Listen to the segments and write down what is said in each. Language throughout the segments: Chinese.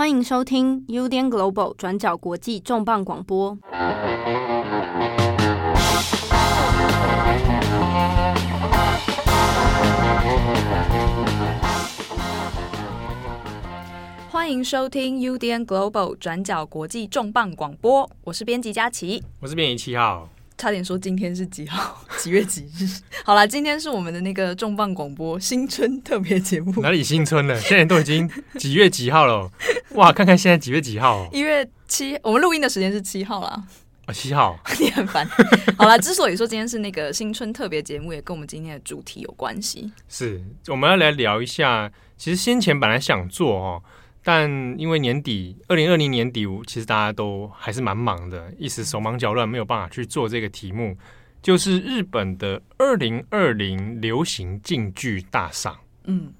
欢迎收听 UDN Global 转角国际重磅广播。欢迎收听 UDN Global 转角国际重磅广播，我是编辑佳琪，我是编辑七号。差点说今天是几号？几月几日？好啦，今天是我们的那个重磅广播新春特别节目。哪里新春了？现在都已经几月几号了？哇，看看现在几月几号？一月七，我们录音的时间是七号啦。啊，七号，你很烦。好啦，之所以说今天是那个新春特别节目，也跟我们今天的主题有关系。是，我们要来聊一下。其实先前本来想做哦。但因为年底，二零二零年底，其实大家都还是蛮忙的，一时手忙脚乱，没有办法去做这个题目。就是日本的二零二零流行静剧大赏，嗯，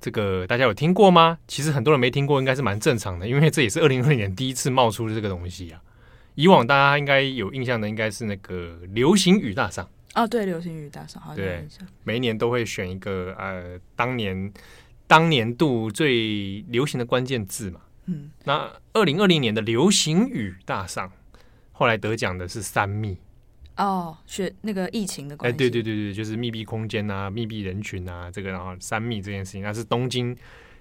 这个大家有听过吗？其实很多人没听过，应该是蛮正常的，因为这也是二零二零年第一次冒出的这个东西啊。以往大家应该有印象的，应该是那个流行语大赏哦，对，流行语大赏，好像，对，每一年都会选一个呃，当年。当年度最流行的关键字嘛，嗯，那二零二零年的流行语大赏，后来得奖的是三密哦，学那个疫情的关系，哎，对对对对，就是密闭空间啊，密闭人群啊，这个然后三密这件事情，那是东京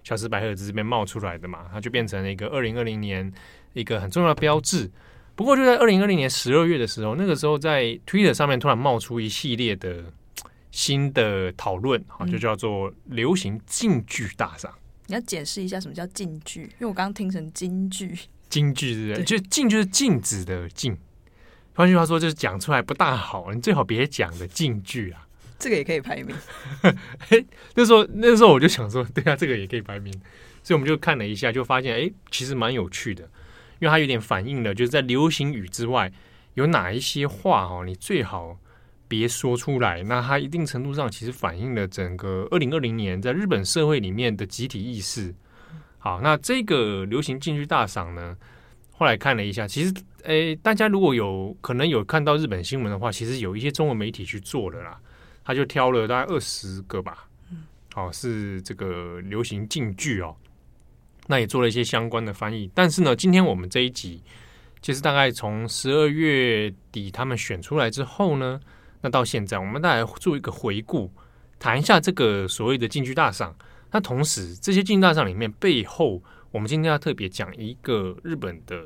小时百合子这边冒出来的嘛，它就变成了一个二零二零年一个很重要的标志。不过就在二零二零年十二月的时候，那个时候在 Twitter 上面突然冒出一系列的。新的讨论啊，就叫做流行禁剧大赏。你要解释一下什么叫禁剧？因为我刚刚听成京剧。京剧是？就禁就是禁止的禁。换句话说，就是讲出来不大好，你最好别讲的禁剧啊。这个也可以排名。哎那时候那时候我就想说，对啊，这个也可以排名。所以我们就看了一下，就发现哎，其实蛮有趣的，因为它有点反映了，就是在流行语之外，有哪一些话哦，你最好。别说出来，那它一定程度上其实反映了整个二零二零年在日本社会里面的集体意识。好，那这个流行禁剧大赏呢，后来看了一下，其实，诶，大家如果有可能有看到日本新闻的话，其实有一些中文媒体去做的啦，他就挑了大概二十个吧，好，是这个流行禁剧哦，那也做了一些相关的翻译。但是呢，今天我们这一集，其实大概从十二月底他们选出来之后呢。那到现在，我们再来做一个回顾，谈一下这个所谓的进剧大赏。那同时，这些静剧大赏里面背后，我们今天要特别讲一个日本的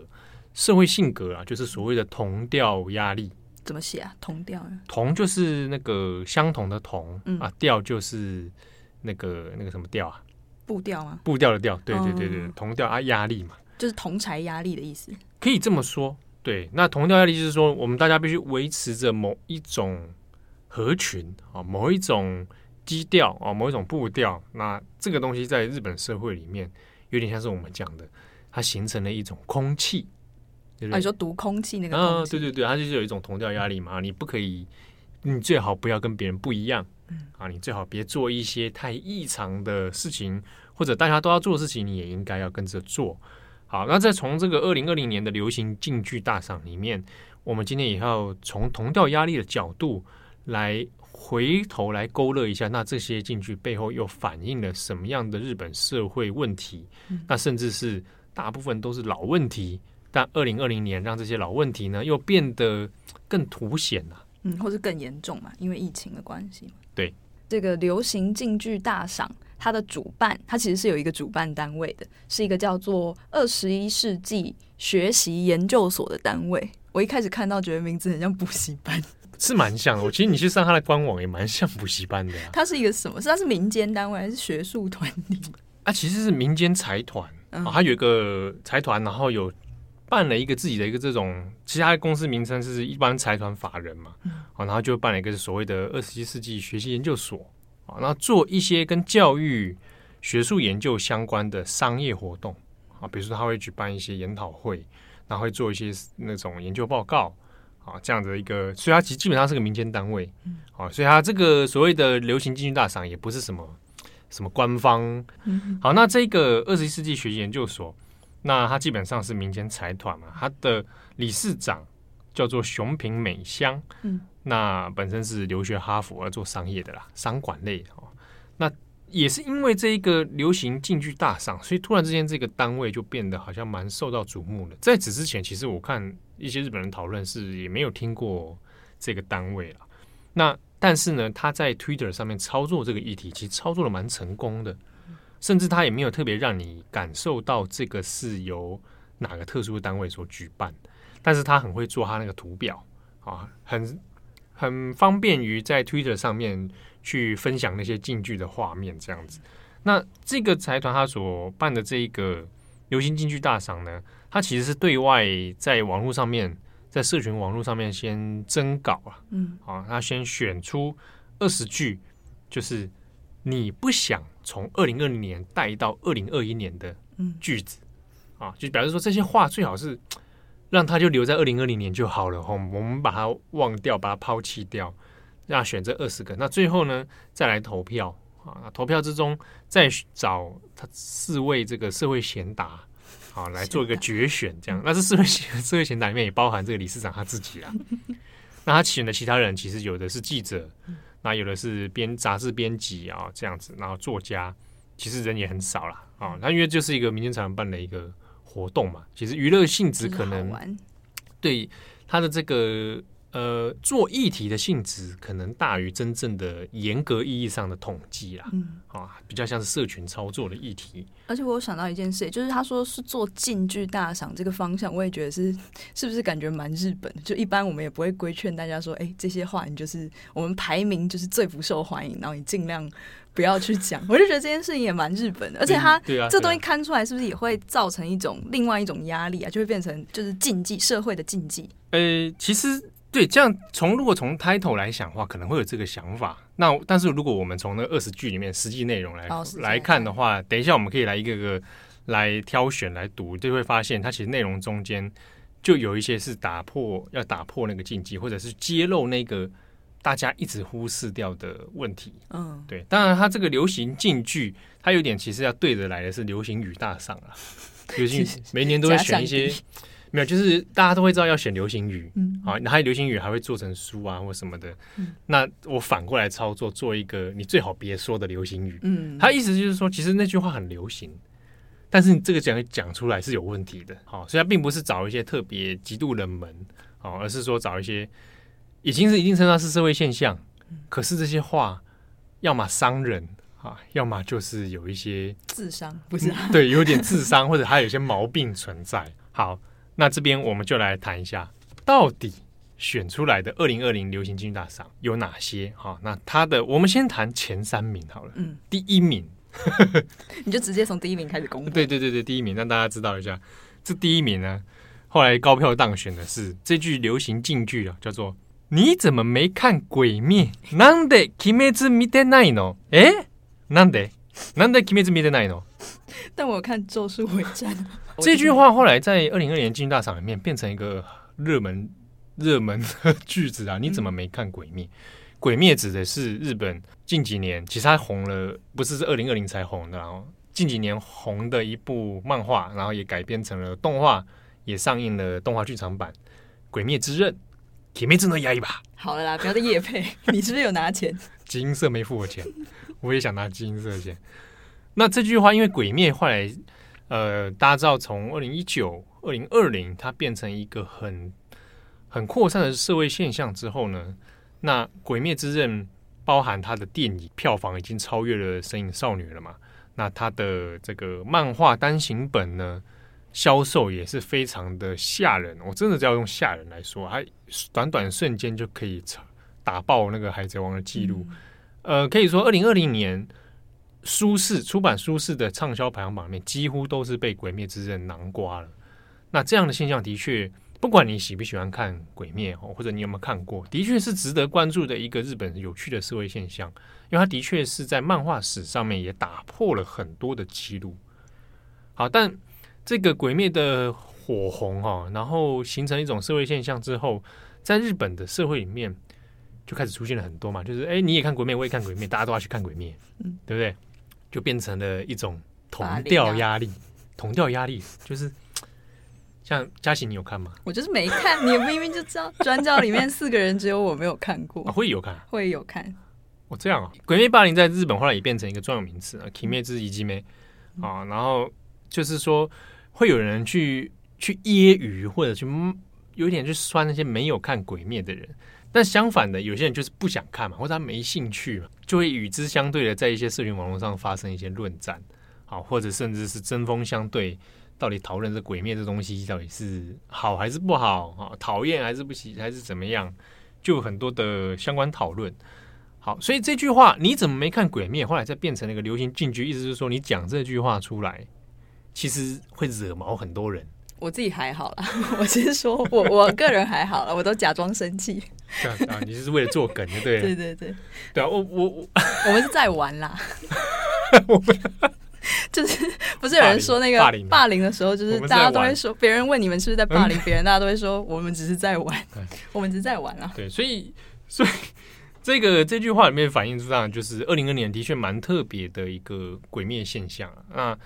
社会性格啊，就是所谓的同调压力。怎么写啊？同调？啊同就是那个相同的同，嗯、啊，调就是那个那个什么调啊？步调啊？步调的调。对对对对，哦、同调啊，压力嘛，就是同才压力的意思。可以这么说。对，那同调压力就是说，我们大家必须维持着某一种合群啊，某一种基调啊，某一种步调。那这个东西在日本社会里面，有点像是我们讲的，它形成了一种空气。对对啊，你说读空气那个？啊，对对对，它就是有一种同调压力嘛。你不可以，你最好不要跟别人不一样。啊，你最好别做一些太异常的事情，或者大家都要做的事情，你也应该要跟着做。好，那再从这个二零二零年的流行静剧大赏里面，我们今天也要从同调压力的角度来回头来勾勒一下，那这些静剧背后又反映了什么样的日本社会问题？嗯、那甚至是大部分都是老问题，但二零二零年让这些老问题呢又变得更凸显了，嗯，或是更严重嘛，因为疫情的关系。对，这个流行静剧大赏。它的主办，它其实是有一个主办单位的，是一个叫做二十一世纪学习研究所的单位。我一开始看到，觉得名字很像补习班，是蛮像的。我其实你去上它的官网，也蛮像补习班的啊。它是一个什么？是它是民间单位还是学术团体？啊，其实是民间财团啊，它有一个财团，然后有办了一个自己的一个这种，其他的公司名称是一般财团法人嘛，啊，然后就办了一个所谓的二十一世纪学习研究所。啊，那做一些跟教育、学术研究相关的商业活动啊，比如说他会举办一些研讨会，然后会做一些那种研究报告啊，这样的一个，所以它其实基本上是个民间单位，啊，所以它这个所谓的流行经济大赏也不是什么什么官方。好，那这个二十一世纪学习研究所，那它基本上是民间财团嘛，它的理事长叫做熊平美香。嗯。那本身是留学哈佛而做商业的啦，商管类哦。那也是因为这一个流行竞技大赏，所以突然之间这个单位就变得好像蛮受到瞩目的。在此之前，其实我看一些日本人讨论是也没有听过这个单位了。那但是呢，他在 Twitter 上面操作这个议题，其实操作的蛮成功的，甚至他也没有特别让你感受到这个是由哪个特殊的单位所举办。但是他很会做他那个图表啊，很很方便于在 Twitter 上面去分享那些竞技的画面这样子。那这个财团他所办的这一个流行竞技大赏呢，他其实是对外在网络上面。在社群网络上面先征稿啊，嗯，好，他先选出二十句，就是你不想从二零二零年带到二零二一年的句子，嗯，啊，就表示说这些话最好是让他就留在二零二零年就好了，我们把它忘掉，把它抛弃掉，让他选这二十个，那最后呢再来投票啊，投票之中再找他四位这个社会贤达。好，来做一个决选，这样。那这社会社会贤达里面也包含这个理事长他自己啊。那他选的其他人，其实有的是记者，那有的是编杂志编辑啊，这样子。然后作家，其实人也很少了啊。他因为就是一个民间财团办的一个活动嘛，其实娱乐性质可能对他的这个。呃，做议题的性质可能大于真正的严格意义上的统计啦，嗯，啊，比较像是社群操作的议题。而且我有想到一件事，就是他说是做禁剧大赏这个方向，我也觉得是 是不是感觉蛮日本的？就一般我们也不会规劝大家说，哎、欸，这些话你就是我们排名就是最不受欢迎，然后你尽量不要去讲。我就觉得这件事情也蛮日本的，而且他这东西看出来是不是也会造成一种另外一种压力啊？就会变成就是禁忌社会的禁忌。呃，其实。对，这样从如果从 title 来想的话，可能会有这个想法。那但是如果我们从那二十句里面实际内容来、哦、来看的话，等一下我们可以来一个个来挑选来读，就会发现它其实内容中间就有一些是打破要打破那个禁忌，或者是揭露那个大家一直忽视掉的问题。嗯，对。当然，它这个流行禁句，它有点其实要对着来的是流行语大赏啊，流行语每年都会选一些。没有，就是大家都会知道要选流行语，嗯，好，那还有流行语还会做成书啊或什么的，嗯，那我反过来操作，做一个你最好别说的流行语，嗯，他意思就是说，其实那句话很流行，但是你这个讲讲出来是有问题的，好，所以他并不是找一些特别极度冷门，好，而是说找一些已经是一定程度上是社会现象，可是这些话要么伤人啊，要么就是有一些智商，不是，啊，对，有点智商 或者还有一些毛病存在，好。那这边我们就来谈一下，到底选出来的二零二零流行竞技大赏有哪些？哈，那他的我们先谈前三名好了。嗯，第一名，你就直接从第一名开始公布。对对对对，第一名让大家知道一下，这第一名呢，后来高票当选的是这句流行竞句啊，叫做“你怎么没看鬼灭？なんで鬼灭见てないの？诶，なんで？ なんで鬼灭见てないの？”但我看《咒术回战》这句话，后来在二零二零年竞技大赏里面变成一个热门热门的句子啊！你怎么没看《鬼灭》？《鬼灭》指的是日本近几年其实它红了，不是是二零二零才红的，然后近几年红的一部漫画，然后也改编成了动画，也上映了动画剧场版《鬼灭之刃》。鬼灭真的压一把。好了啦，不要再业配，你是不是有拿钱？金色没付我钱， 我也想拿金色钱。那这句话，因为《鬼灭》后来，呃，大家知道，从二零一九、二零二零，它变成一个很很扩散的社会现象之后呢，那《鬼灭之刃》包含它的电影票房已经超越了《神隐少女》了嘛？那它的这个漫画单行本呢，销售也是非常的吓人。我真的要用吓人来说，它短短瞬间就可以打爆那个《海贼王》的记录。呃，可以说二零二零年。书市出版书市的畅销排行榜里面，几乎都是被《鬼灭之刃》囊括了。那这样的现象的确，不管你喜不喜欢看《鬼灭》哦，或者你有没有看过，的确是值得关注的一个日本有趣的社会现象。因为它的确是在漫画史上面也打破了很多的记录。好，但这个《鬼灭》的火红哈，然后形成一种社会现象之后，在日本的社会里面就开始出现了很多嘛，就是哎，你也看《鬼灭》，我也看《鬼灭》，大家都要去看《鬼灭》，嗯，对不对？就变成了一种同调压力，同调压力就是像嘉欣，你有看吗？我就是没看，你明明就知道，转角里面四个人只有我没有看过，啊、会有看，会有看，哦，这样啊，鬼灭霸凌在日本后来也变成一个专有名词啊，kimi 之一击没啊，然后就是说会有人去去揶揄或者去有点去酸那些没有看鬼灭的人，但相反的，有些人就是不想看嘛，或者他没兴趣嘛，就会与之相对的在一些社群网络上发生一些论战，好，或者甚至是针锋相对，到底讨论这鬼灭这东西到底是好还是不好啊，讨厌还是不喜还是怎么样，就很多的相关讨论。好，所以这句话你怎么没看《鬼灭》？后来再变成了一个流行禁句，意思是说你讲这句话出来，其实会惹毛很多人。我自己还好啦，我先说我我个人还好了，我都假装生气。啊，你就是为了做梗，对对？对对对，对啊，我我我，我们是在玩啦。我们就是不是有人说那个霸凌的时候，就是大家都会说，别人问你们是不是在霸凌别人，大家都会说我们只是在玩，我们只是在玩啊。对，所以所以。这个这句话里面反映出这样，就是二零二年的确蛮特别的一个鬼灭现象。那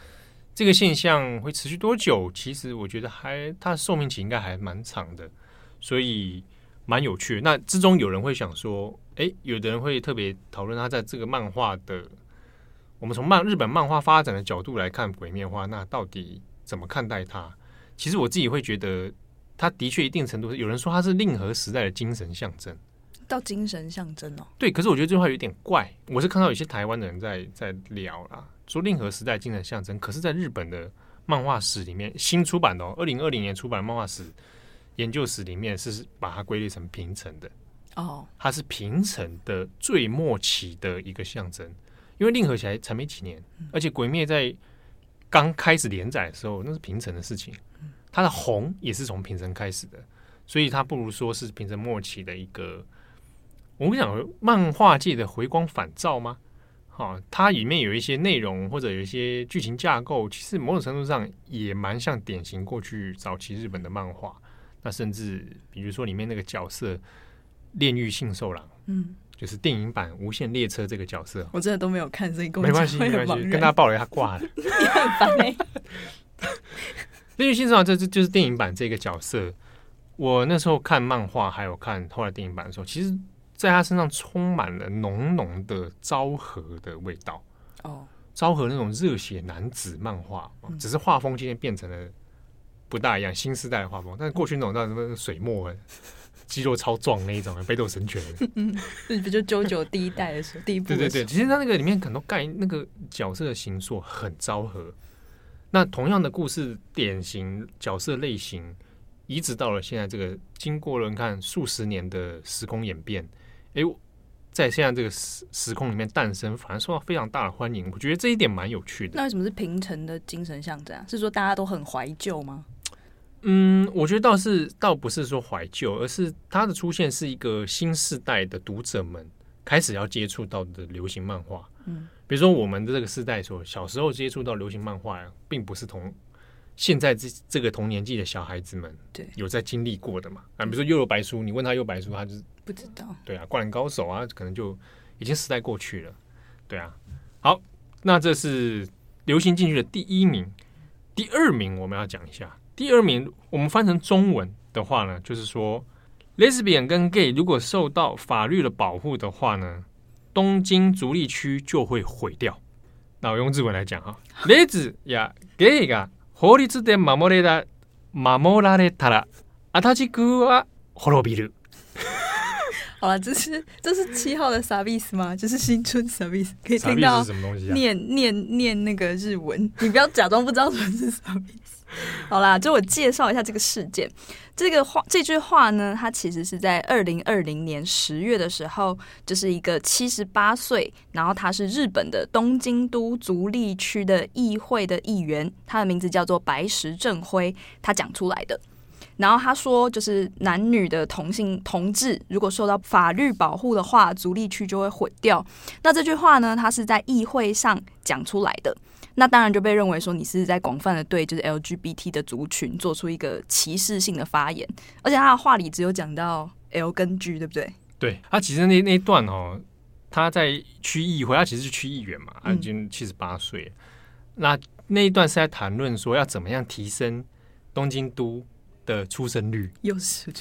这个现象会持续多久？其实我觉得还它的寿命期应该还蛮长的，所以蛮有趣。那之中有人会想说，哎，有的人会特别讨论他在这个漫画的，我们从漫日本漫画发展的角度来看鬼灭的话，那到底怎么看待它？其实我自己会觉得，它的确一定程度，有人说它是令和时代的精神象征。到精神象征哦，对，可是我觉得这句话有点怪。我是看到有些台湾的人在在聊啦，说令和时代精神象征，可是在日本的漫画史里面，新出版的哦，二零二零年出版的漫画史研究史里面是把它归类成平成的哦，它是平成的最末期的一个象征，因为令和起来才没几年，而且鬼灭在刚开始连载的时候，那是平成的事情，它的红也是从平成开始的，所以它不如说是平成末期的一个。我跟你讲，漫画界的回光返照吗？好，它里面有一些内容或者有一些剧情架构，其实某种程度上也蛮像典型过去早期日本的漫画。那甚至比如说里面那个角色炼狱信受郎，嗯，就是电影版《无限列车》这个角色，我真的都没有看，所以跟没关系，没关系，跟他爆雷他挂了。你很烦欸。炼狱信受郎这这就是电影版这个角色。我那时候看漫画，还有看后来电影版的时候，其实。在他身上充满了浓浓的昭和的味道哦，昭和那种热血男子漫画，只是画风今天变成了不大一样，新时代的画风。但是过去那种叫什么水墨，肌肉超壮那一种，北斗神拳，嗯，不就九九第一代的时候，第一部，对对对，其实他那个里面很多盖那个角色的形塑很昭和。那同样的故事典型角色类型，移植到了现在这个，经过了你看数十年的时空演变。哎，在现在这个时时空里面诞生，反而受到非常大的欢迎。我觉得这一点蛮有趣的。那为什么是平成的精神象征啊？是说大家都很怀旧吗？嗯，我觉得倒是倒不是说怀旧，而是它的出现是一个新世代的读者们开始要接触到的流行漫画。嗯，比如说我们的这个时代说小时候接触到流行漫画，并不是同现在这这个同年纪的小孩子们对有在经历过的嘛。啊，比如说《幽游白书》，你问他《幽游白书》，他就是。不知道，对啊，灌篮高手啊，可能就已经时代过去了，对啊。好，那这是流行进去的第一名，第二名我们要讲一下。第二名我们翻成中文的话呢，就是说，Lesbian 跟 Gay 如果受到法律的保护的话呢，东京足立区就会毁掉。那我用日文来讲哈，レズやゲイが 法律で守れた守られたら足立区は灭びる。好了，这是这是七号的啥意思吗？就是新春啥意思？可以听到念念念那个日文，你不要假装不知道什么是啥意思。好啦，就我介绍一下这个事件。这个话这句话呢，它其实是在二零二零年十月的时候，就是一个七十八岁，然后他是日本的东京都足立区的议会的议员，他的名字叫做白石正辉，他讲出来的。然后他说，就是男女的同性同志，如果受到法律保护的话，足立区就会毁掉。那这句话呢，他是在议会上讲出来的，那当然就被认为说你是在广泛的对就是 LGBT 的族群做出一个歧视性的发言，而且他的话里只有讲到 L 跟 G，对不对？对，他其实那那一段哦，他在区议会，他其实是区议员嘛，他已经七十八岁，嗯、那那一段是在谈论说要怎么样提升东京都的出生率。又是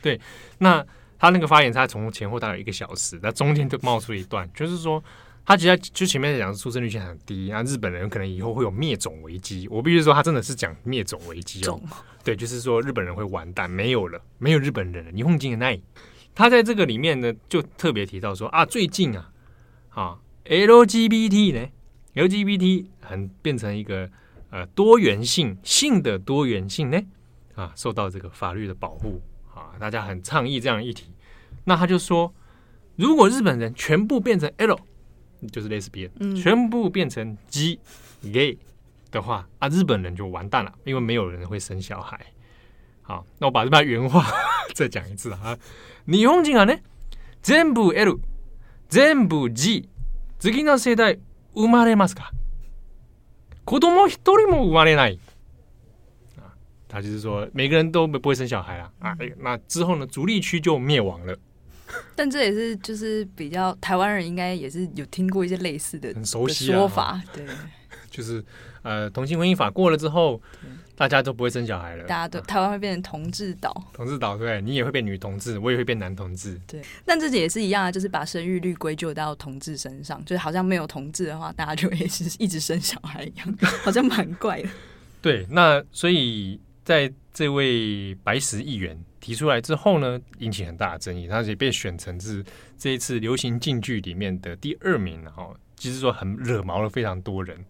对，那他那个发言，他从前后大概一个小时，那中间就冒出一段，就是说他其实就前面讲出生率现在很低，那，日本人可能以后会有灭种危机。我必须说，他真的是讲灭种危机哦。对，就是说日本人会完蛋，没有了，没有日本人了。霓虹人的那，他在这个里面呢，就特别提到说啊，最近啊，啊，LGBT 呢，LGBT 很变成一个呃多元性性的多元性呢，啊，受到这个法律的保护。啊，大家很倡议这样的议题，那他就说，如果日本人全部变成 L，就是类似 B，全部变成 G gay 的话，啊，日本人就完蛋了，因为没有人会生小孩。好，那我把这段原话再讲一次啊，日本人呢，全部 L，全部 G，次の世代生まれますか？子供一人も生まれない。他就是说，每个人都不会生小孩啊啊！那之后呢，足利区就灭亡了。 但这也是就是比较台湾人应该也是有听过一些类似的很熟悉的说法，对，就是呃，同性婚姻法过了之后，大家都不会生小孩了，大家都台湾会变成同志岛，同志岛对，你也会变女同志，我也会变男同志，对。但这也是一样啊，就是把生育率归咎到同志身上，就是好像没有同志的话，大家就会是一直生小孩一样，好像蛮怪的。对，那所以。在这位白石议员提出来之后呢，引起很大的争议，他也被选成是这一次流行禁剧里面的第二名，然后就是说很惹毛了非常多人。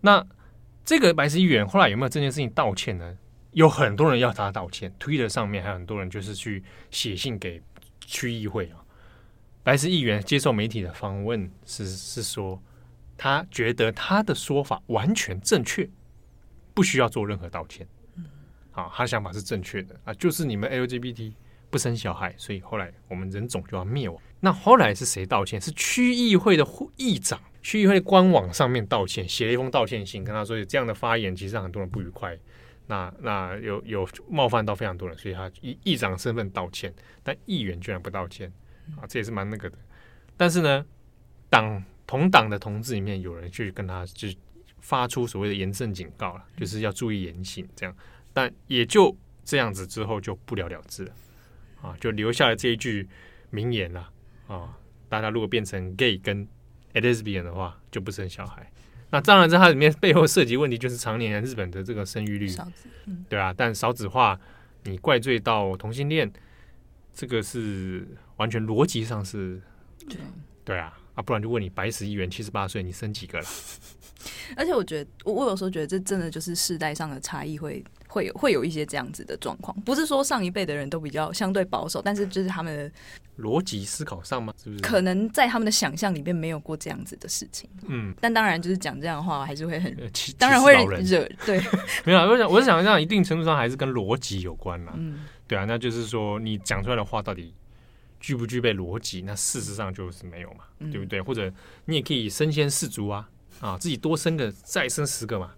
那这个白石议员后来有没有这件事情道歉呢？有很多人要他道歉，Twitter 上面还有很多人就是去写信给区议会啊。白石议员接受媒体的访问是是说，他觉得他的说法完全正确，不需要做任何道歉。啊，他想法是正确的啊，就是你们 LGBT 不生小孩，所以后来我们人种就要灭亡。那后来是谁道歉？是区议会的议长，区议会官网上面道歉，写了一封道歉信，跟他说有这样的发言，其实让很多人不愉快。那那有有冒犯到非常多人，所以他以议长身份道歉，但议员居然不道歉啊，这也是蛮那个的。但是呢，党同党的同志里面有人去跟他就发出所谓的严正警告了，就是要注意言行，这样。但也就这样子，之后就不了了之了，啊，就留下了这一句名言了啊。大家如果变成 gay 跟 lesbian 的话，就不生小孩。那当然，在它里面背后涉及问题，就是常年日本的这个生育率，嗯、对啊。但少子化，你怪罪到同性恋，这个是完全逻辑上是，对对啊啊，不然就问你白石议员七十八岁，你生几个了？而且我觉得，我我有时候觉得这真的就是世代上的差异会。会有会有一些这样子的状况，不是说上一辈的人都比较相对保守，但是就是他们的逻辑思考上吗？是不是？可能在他们的想象里面没有过这样子的事情。嗯，但当然就是讲这样的话，还是会很，气 当然会惹。对，没有，我想我是想这样，一定程度上还是跟逻辑有关啦。嗯，对啊，那就是说你讲出来的话到底具不具备逻辑？那事实上就是没有嘛，嗯、对不对？或者你也可以身先士卒啊，啊，自己多生个再生十个嘛。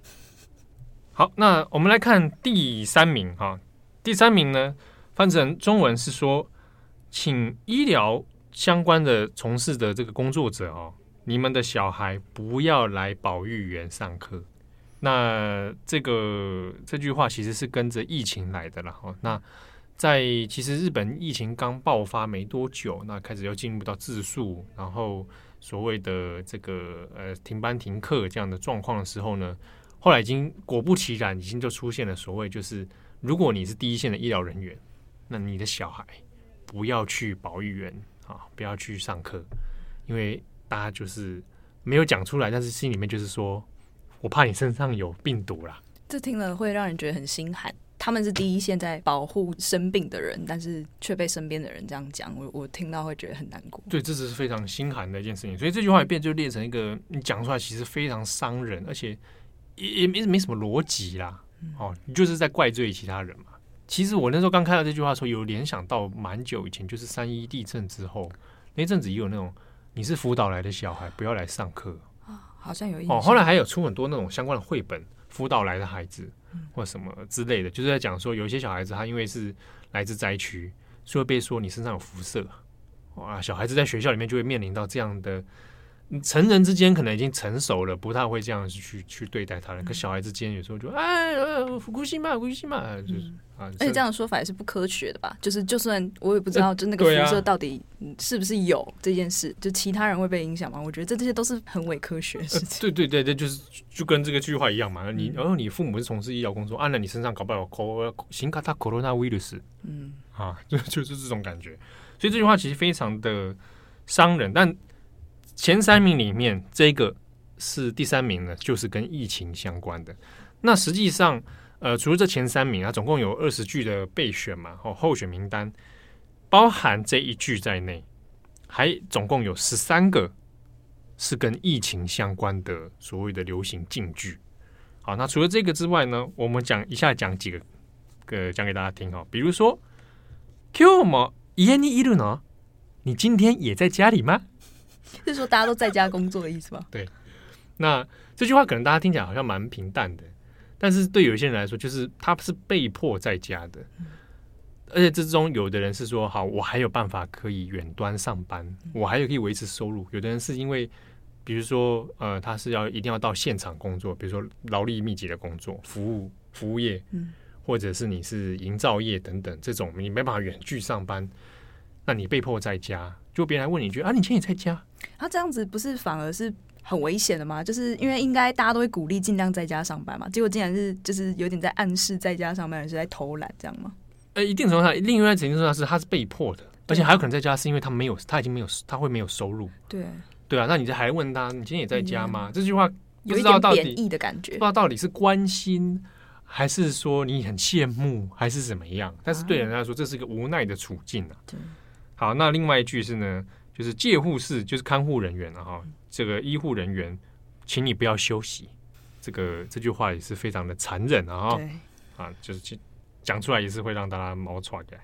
好，那我们来看第三名哈。第三名呢，翻成中文是说，请医疗相关的从事的这个工作者哦，你们的小孩不要来保育园上课。那这个这句话其实是跟着疫情来的了哈。那在其实日本疫情刚爆发没多久，那开始要进入到自述，然后所谓的这个呃停班停课这样的状况的时候呢。后来已经果不其然，已经就出现了所谓就是，如果你是第一线的医疗人员，那你的小孩不要去保育园啊，不要去上课，因为大家就是没有讲出来，但是心里面就是说我怕你身上有病毒啦。这听了会让人觉得很心寒。他们是第一线在保护生病的人，但是却被身边的人这样讲，我我听到会觉得很难过。对，这是非常心寒的一件事情。所以这句话也变就列成一个，你讲出来其实非常伤人，而且。也也没没什么逻辑啦，哦，你就是在怪罪其他人嘛。其实我那时候刚看到这句话的时候，有联想到蛮久以前，就是三一地震之后那阵子也有那种，你是福岛来的小孩，不要来上课啊，好像有一哦。后来还有出很多那种相关的绘本，福岛来的孩子或什么之类的，就是在讲说有一些小孩子他因为是来自灾区，所以被说你身上有辐射哇，小孩子在学校里面就会面临到这样的。成人之间可能已经成熟了，不太会这样去去对待他人。可小孩之间有时候就哎，福古西嘛，福古西嘛，就是啊。而且这样的说法也是不科学的吧？就是就算我也不知道，就那个辐射到底是不是有这件事，就其他人会被影响吗？我觉得这这些都是很伪科学的事情。对对对对，就是就跟这个句话一样嘛。你然后你父母是从事医疗工作，按了你身上搞不好有新卡塔 corona virus，嗯啊，就 就是这种感觉。所以这句话其实非常的伤人，但。前三名里面，这个是第三名呢，就是跟疫情相关的。那实际上，呃，除了这前三名啊，总共有二十句的备选嘛，哦，候选名单包含这一句在内，还总共有十三个是跟疫情相关的所谓的流行金句。好，那除了这个之外呢，我们讲一下讲几个，呃，讲给大家听哈。比如说，今日も家にいるの？你今天也在家里吗？是说大家都在家工作的意思吗？对，那这句话可能大家听起来好像蛮平淡的， 但是对有些人来说，就是他是被迫在家的，而且这之中有的人是说，好，我还有办法可以远端上班，我还有可以维持收入。有的人是因为，比如说，呃，他是要一定要到现场工作，比如说劳力密集的工作，服务服务业，或者是你是营造业等等这种，你没办法远距上班，那你被迫在家。就别人来问你一句啊，你今天也在家？他、啊、这样子不是反而是很危险的吗？就是因为应该大家都会鼓励尽量在家上班嘛，结果竟然是就是有点在暗示在家上班人是在偷懒这样吗？呃、欸，一定程度上，另外一层程度上是他是被迫的，而且还有可能在家是因为他没有他已经没有他会没有收入。对对啊，那你这还问他你今天也在家吗？嗯、这句话不知道到底的感觉，不知道到底是关心还是说你很羡慕还是怎么样？但是对人来说这是一个无奈的处境啊。对。好，那另外一句是呢，就是介护士，就是看护人员了哈。这个医护人员，请你不要休息。这个这句话也是非常的残忍啊！啊，就是讲出来也是会让大家毛喘起来。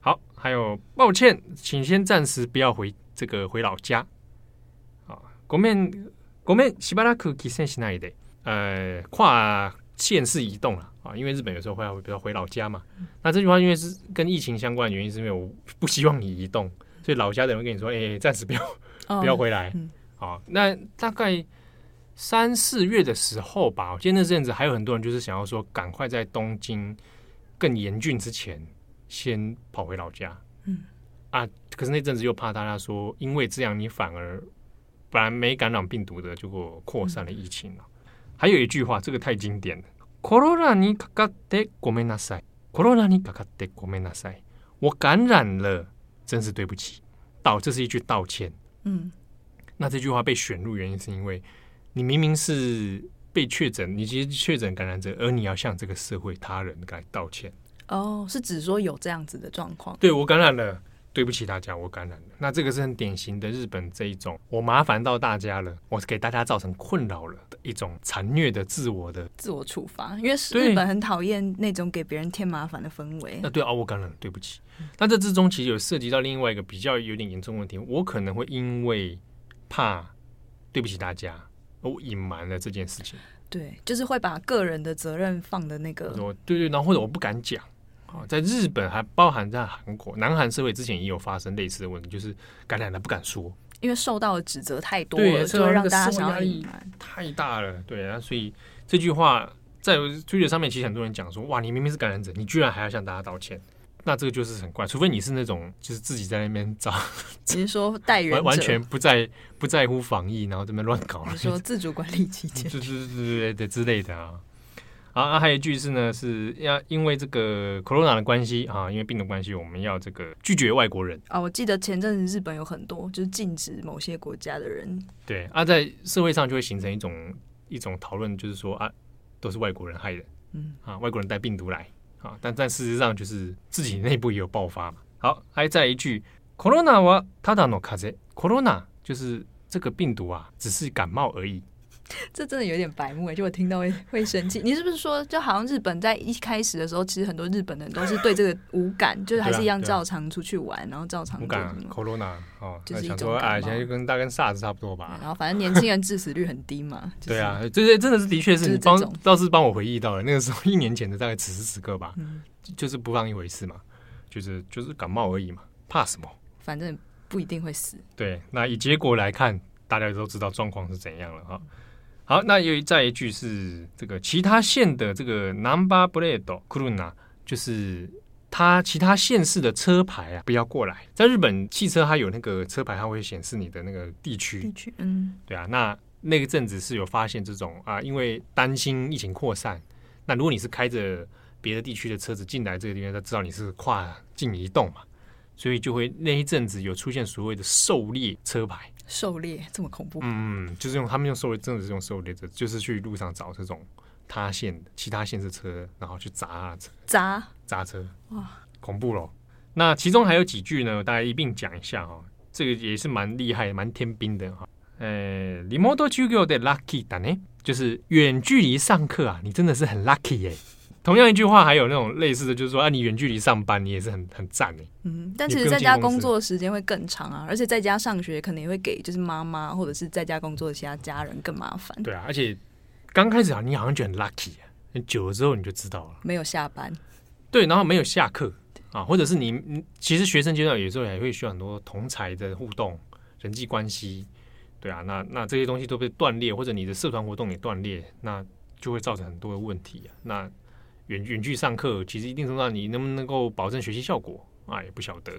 好，还有抱歉，请先暂时不要回这个回老家。啊，国面国面西巴拉克基森西那一带，呃，跨县市移动了。啊，因为日本有时候会要比如回老家嘛，那这句话因为是跟疫情相关的原因，是因为我不希望你移动，所以老家的人会跟你说：“哎、欸，暂时不要不要回来。哦”好、嗯，那大概三四月的时候吧，我记得那阵子还有很多人就是想要说，赶快在东京更严峻之前先跑回老家。嗯啊，可是那阵子又怕大家说，因为这样你反而本来没感染病毒的，结果扩散了疫情了。嗯、还有一句话，这个太经典了。コロナにかかってごめんなさい。コロナにかかってごめんなさい。我感染了， 真是对不起。道，这是一句道歉。嗯，那这句话被选入原因是因为你明明是被确诊，你其实确诊感染者，而你要向这个社会他人来道歉。哦，是指说有这样子的状况？对，我感染了。对不起大家，我感染了。那这个是很典型的日本这一种，我麻烦到大家了，我是给大家造成困扰了的一种残虐的自我的自我处罚。因为日本很讨厌那种给别人添麻烦的氛围。那对啊，我感染了，对不起。那这之中其实有涉及到另外一个比较有点严重问题，我可能会因为怕对不起大家，我隐瞒了这件事情。对，就是会把个人的责任放的那个。对对，然后或者我不敢讲。在日本还包含在韩国，南韩社会之前也有发生类似的问题，就是感染了不敢说，因为受到的指责太多了，就会让大家想要隐瞒。太大了，对啊，所以这句话在推特上面，其实很多人讲说，哇，你明明是感染者，你居然还要向大家道歉，那这个就是很怪，除非你是那种就是自己在那边找，只是说代人完完全不在不在乎防疫，然后这边乱搞，说自主管理期间，对对对对对之类的啊。好，那还有一句是呢，是要因为这个 corona 的关系啊，因为病毒关系，我们要这个拒绝外国人啊。我记得前阵子日本有很多就是禁止某些国家的人。对啊，在社会上就会形成一种一种讨论，就是说啊，都是外国人害的，嗯啊，外国人带病毒来啊，但但事实上就是自己内部也有爆发嘛。好，还再一句，corona はただの风邪，corona 就是这个病毒啊，只是感冒而已。 这真的有点白目哎，就我听到会会生气。你是不是说，就好像日本在一开始的时候，其实很多日本人都是对这个无感，就是还是一样照常出去玩，然后照常无感。Corona 哦，就是想说哎，现在就跟大跟 SARS 差不多吧。然后反正年轻人致死率很低嘛。对啊，这些真的是的确是你帮倒是帮我回忆到了那个时候一年前的大概此时此刻吧，就是不当一回事嘛，就是就是感冒而已嘛，怕什么？反正不一定会死。对，那以结果来看。大家都知道状况是怎样了哈。好，那又再一句是这个其他县的这个 number plate 库鲁纳，就是它其他县市的车牌啊，不要过来。在日本汽车它有那个车牌，它会显示你的那个地区。地区，嗯，对啊。那那个阵子是有发现这种啊，因为担心疫情扩散，那如果你是开着别的地区的车子进来这个地方，他知道你是跨境移动嘛，所以就会那一阵子有出现所谓的狩猎车牌。狩猎这么恐怖？嗯，就是用他们用狩猎，真的是用狩猎者，就是去路上找这种他县其他县市车，然后去砸砸砸车，哇，恐怖咯。那其中还有几句呢，大家一并讲一下哈。这个也是蛮厉害、蛮天兵的哈。呃，リモート授业で lucky だね，就是远距离上课啊，你真的是很 lucky 耶。 同样一句话，还有那种类似的，就是说啊，你远距离上班，你也是很很赞哎。嗯，但其实在家工作的时间会更长啊，而且在家上学可能也会给就是妈妈或者是在家工作的其他家人更麻烦。对啊，而且刚开始啊，你好像觉得很 lucky 啊，久了之后你就知道了，没有下班，对，然后没有下课啊，或者是你其实学生阶段有时候也会需要很多同才的互动、人际关系，对啊，那那这些东西都被断裂，或者你的社团活动也断裂，那就会造成很多的问题啊，那。远远距上课，其实一定程度上，你能不能够保证学习效果啊，也不晓得，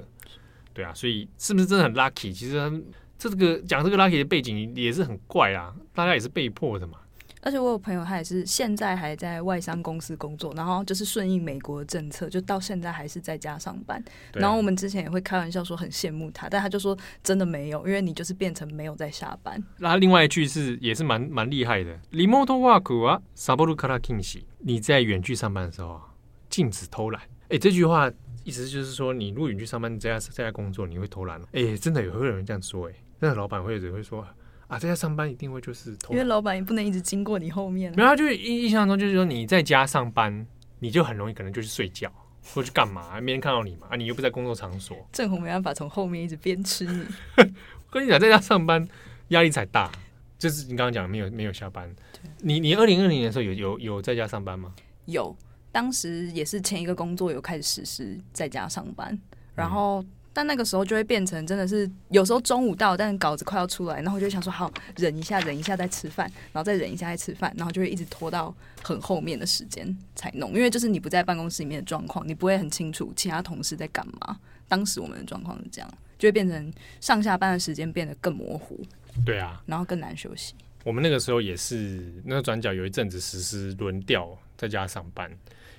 对啊，所以是不是真的很 lucky？其实这个讲这个 lucky 的背景也是很怪啊，大家也是被迫的嘛。而且我有朋友，他也是现在还在外商公司工作，然后就是顺应美国的政策，就到现在还是在家上班。啊、然后我们之前也会开玩笑说很羡慕他，但他就说真的没有，因为你就是变成没有在下班。那另外一句是也是蛮蛮厉害的，remote work 啊，サボるから禁止。你在远距上班的时候啊，禁止偷懒。哎，这句话意思就是说，你如果远距上班，在家在家工作，你会偷懒。哎，真的有会有人这样说，哎，那个老板会会说。 啊，在家上班一定会就是偷，因为老板也不能一直经过你后面。没有，他就印印象中就是说你在家上班，你就很容易可能就去睡觉或者干嘛，没人看到你嘛。啊，你又不在工作场所，正红没办法从后面一直鞭笞你。跟你讲，在家上班压力才大，就是你刚刚讲没有没有下班。对你你二零二零年的时候有有有在家上班吗？有，当时也是前一个工作有开始实施在家上班，然后。嗯但那个时候就会变成真的是有时候中午到，但是稿子快要出来，然后就想说好忍一下，忍一下再吃饭，然后再忍一下再吃饭，然后就会一直拖到很后面的时间才弄，因为就是你不在办公室里面的状况，你不会很清楚其他同事在干嘛。当时我们的状况是这样，就会变成上下班的时间变得更模糊。对啊，然后更难休息。我们那个时候也是，那个转角有一阵子实施轮调在家上班，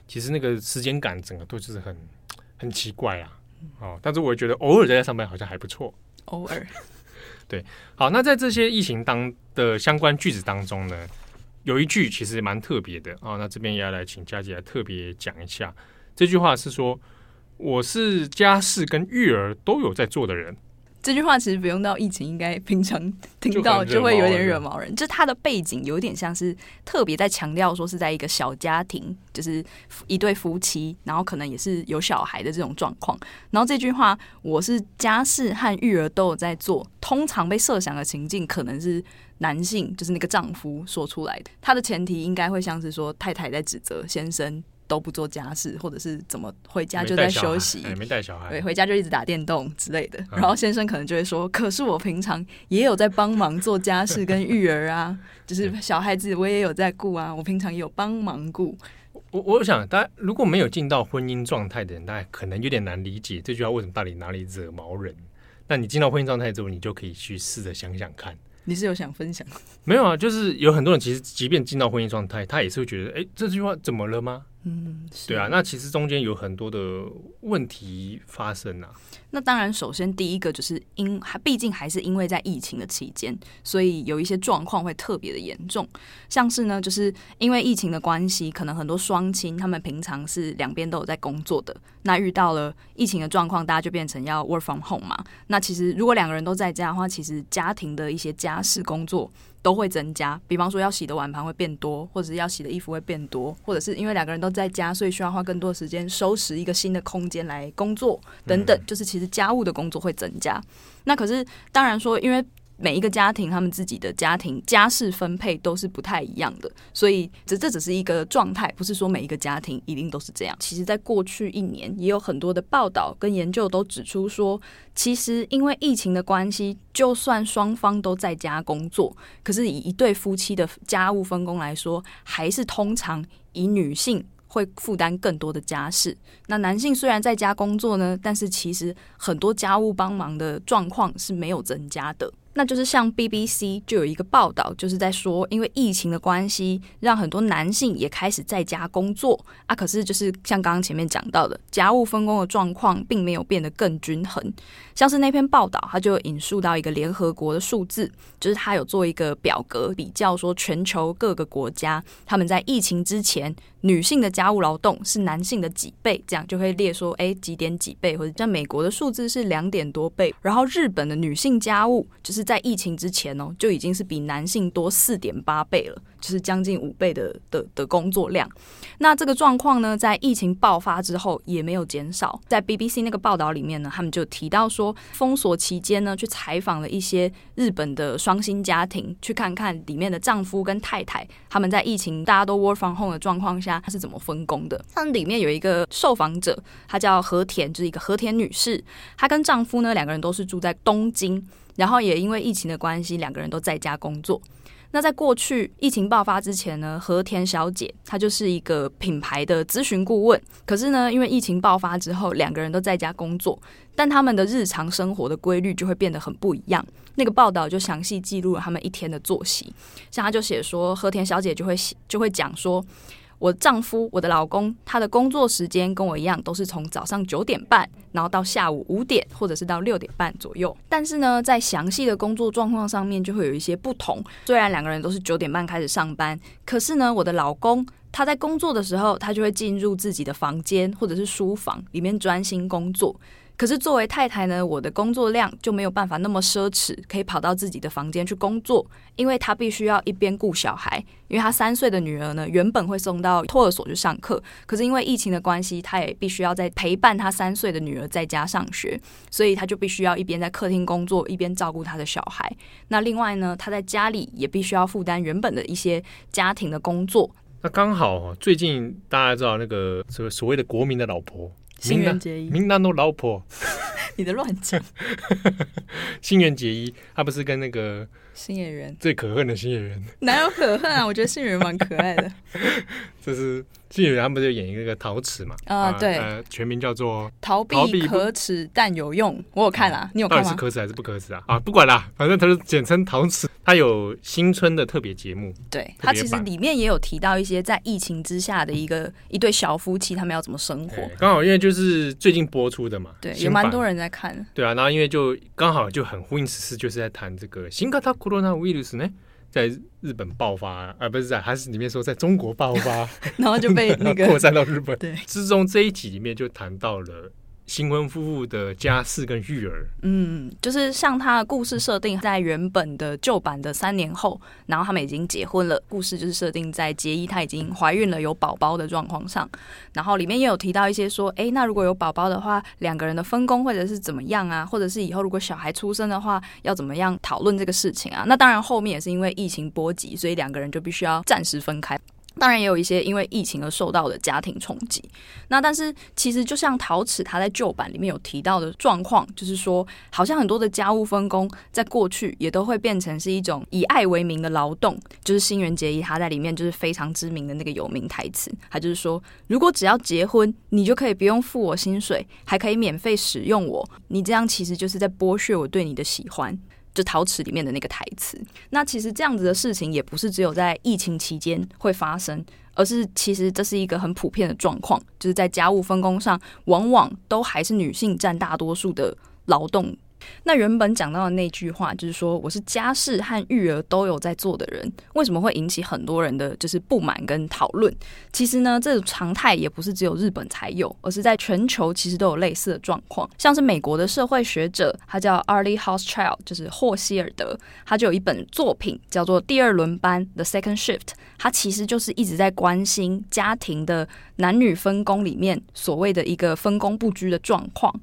其实那个时间感整个都就是很很奇怪啊。哦，但是我觉得偶尔在家上班好像还不错。偶尔，对，好，那在这些疫情当的相关句子当中呢，有一句其实蛮特别的啊、哦。那这边也要来请佳姐来特别讲一下，这句话是说，我是家事跟育儿都有在做的人。这句话其实不用到疫情，应该平常听到就会有点惹毛人。就它的背景有点像是特别在强调说是在一个小家庭，就是一对夫妻，然后可能也是有小孩的这种状况。然后这句话“我是家事和育儿都有在做”，通常被设想的情境可能是男性，就是那个丈夫说出来的。他的前提应该会像是说太太在指责先生。都不做家事，或者是怎么回家就在休息，没带小孩，对，回家就一直打电动之类的。然后先生可能就会说：“可是我平常也有在帮忙做家事跟育儿啊，就是 小孩子我也有在顾啊，我平常也有帮忙顾。”我我想，大家如果没有进到婚姻状态的人，大家可能有点难理解这句话为什么到底哪里惹毛人。那你进到婚姻状态之后，你就可以去试着想想看。你是有想分享？没有啊，就是有很多人其实即便进到婚姻状态，他也是会觉得：“哎，这句话怎么了吗？”嗯，对啊，那其实中间有很多的问题发生啊。那当然，首先第一个就是因还毕竟还是因为在疫情的期间，所以有一些状况会特别的严重。像是呢，就是因为疫情的关系，可能很多双亲他们平常是两边都有在工作的，那遇到了疫情的状况，大家就变成要 work from home 嘛。那其实如果两个人都在家的话，其实家庭的一些家事工作。都会增加，比方说要洗的碗盘会变多，或者是要洗的衣服会变多，或者是因为两个人都在家，所以需要花更多的时间收拾一个新的空间来工作等等，就是其实家务的工作会增加。那可是当然说，因为每一个家庭他们自己的家庭家事分配都是不太一样的，所以这这只是一个状态，不是说每一个家庭一定都是这样。其实，在过去一年，也有很多的报道跟研究都指出说，其实因为疫情的关系，就算双方都在家工作，可是以一对夫妻的家务分工来说，还是通常以女性。会负担更多的家事。那男性虽然在家工作呢，但是其实很多家务帮忙的状况是没有增加的。那就是像 BBC 就有一个报道，就是在说，因为疫情的关系，让很多男性也开始在家工作啊。可是就是像刚刚前面讲到的，家务分工的状况并没有变得更均衡。像是那篇报道，它就引述到一个联合国的数字，就是他有做一个表格比较，说全球各个国家他们在疫情之前，女性的家务劳动是男性的几倍，这样就会列说，哎，几点几倍，或者像美国的数字是两点多倍，然后日本的女性家务就是。在疫情之前哦，就已经是比男性多四点八倍了，就是将近五倍的的的工作量。那这个状况呢，在疫情爆发之后也没有减少。在 BBC 那个报道里面呢，他们就提到说，封锁期间呢，去采访了一些日本的双薪家庭，去看看里面的丈夫跟太太他们在疫情大家都 work from home 的状况下，他是怎么分工的。他们里面有一个受访者，她叫和田，就是一个和田女士，她跟丈夫呢两个人都是住在东京。然后也因为疫情的关系，两个人都在家工作。那在过去疫情爆发之前呢，和田小姐她就是一个品牌的咨询顾问。可是呢，因为疫情爆发之后，两个人都在家工作，但他们的日常生活的规律就会变得很不一样。那个报道就详细记录了他们一天的作息，像他就写说，和田小姐就会就会讲说。我丈夫，我的老公，他的工作时间跟我一样，都是从早上九点半，然后到下午五点，或者是到六点半左右。但是呢，在详细的工作状况上面，就会有一些不同。虽然两个人都是九点半开始上班，可是呢，我的老公他在工作的时候，他就会进入自己的房间或者是书房里面专心工作。可是作为太太呢，我的工作量就没有办法那么奢侈，可以跑到自己的房间去工作，因为她必须要一边顾小孩，因为她三岁的女儿呢，原本会送到托儿所去上课，可是因为疫情的关系，她也必须要在陪伴她三岁的女儿在家上学，所以她就必须要一边在客厅工作，一边照顾她的小孩。那另外呢，她在家里也必须要负担原本的一些家庭的工作。那刚好最近大家知道那个所所谓的国民的老婆。新垣结衣，明娜的老婆，你的乱讲。新垣结衣，他不是跟那个新演员最可恨的新演员？哪有可恨啊？我觉得新演员蛮可爱的。这是。新演员他们不是演一个陶瓷嘛？呃、啊，对，呃，全名叫做逃避可耻但有用。我有看啦，你有看吗？到底是可耻还是不可耻啊？啊，不管啦，反正它是简称陶瓷。它有新春的特别节目，对，它其实里面也有提到一些在疫情之下的一个一对小夫妻，他们要怎么生活。刚好因为就是最近播出的嘛，对，有蛮多人在看。对啊，然后因为就刚好就很呼应此事，就是在谈这个新型コロナウイルス呢。 在日本爆发，而、啊、不是在，还是里面说在中国爆发，然后就被那个 扩散到日本。对，之中这一集里面就谈到了。新婚夫妇的家事跟育儿，嗯，就是像他的故事设定在原本的旧版的三年后，然后他们已经结婚了。故事就是设定在结衣她已经怀孕了有宝宝的状况上，然后里面也有提到一些说，哎，那如果有宝宝的话，两个人的分工或者是怎么样啊，或者是以后如果小孩出生的话，要怎么样讨论这个事情啊？那当然后面也是因为疫情波及，所以两个人就必须要暂时分开。当然也有一些因为疫情而受到的家庭冲击。那但是其实就像陶瓷他在旧版里面有提到的状况，就是说好像很多的家务分工在过去也都会变成是一种以爱为名的劳动。就是新垣结衣他在里面就是非常知名的那个有名台词，他就是说，如果只要结婚，你就可以不用付我薪水，还可以免费使用我，你这样其实就是在剥削我对你的喜欢。就陶瓷里面的那个台词，那其实这样子的事情也不是只有在疫情期间会发生，而是其实这是一个很普遍的状况，就是在家务分工上，往往都还是女性占大多数的劳动。那原本讲到的那句话，就是说我是家事和育儿都有在做的人，为什么会引起很多人的就是不满跟讨论？其实呢，这种常态也不是只有日本才有，而是在全球其实都有类似的状况。像是美国的社会学者，他叫 Arlie Hochschild，就是霍希尔德，他就有一本作品叫做《第二轮班》（The Second Shift），他其实就是一直在关心家庭的男女分工里面所谓的一个分工不居的状况。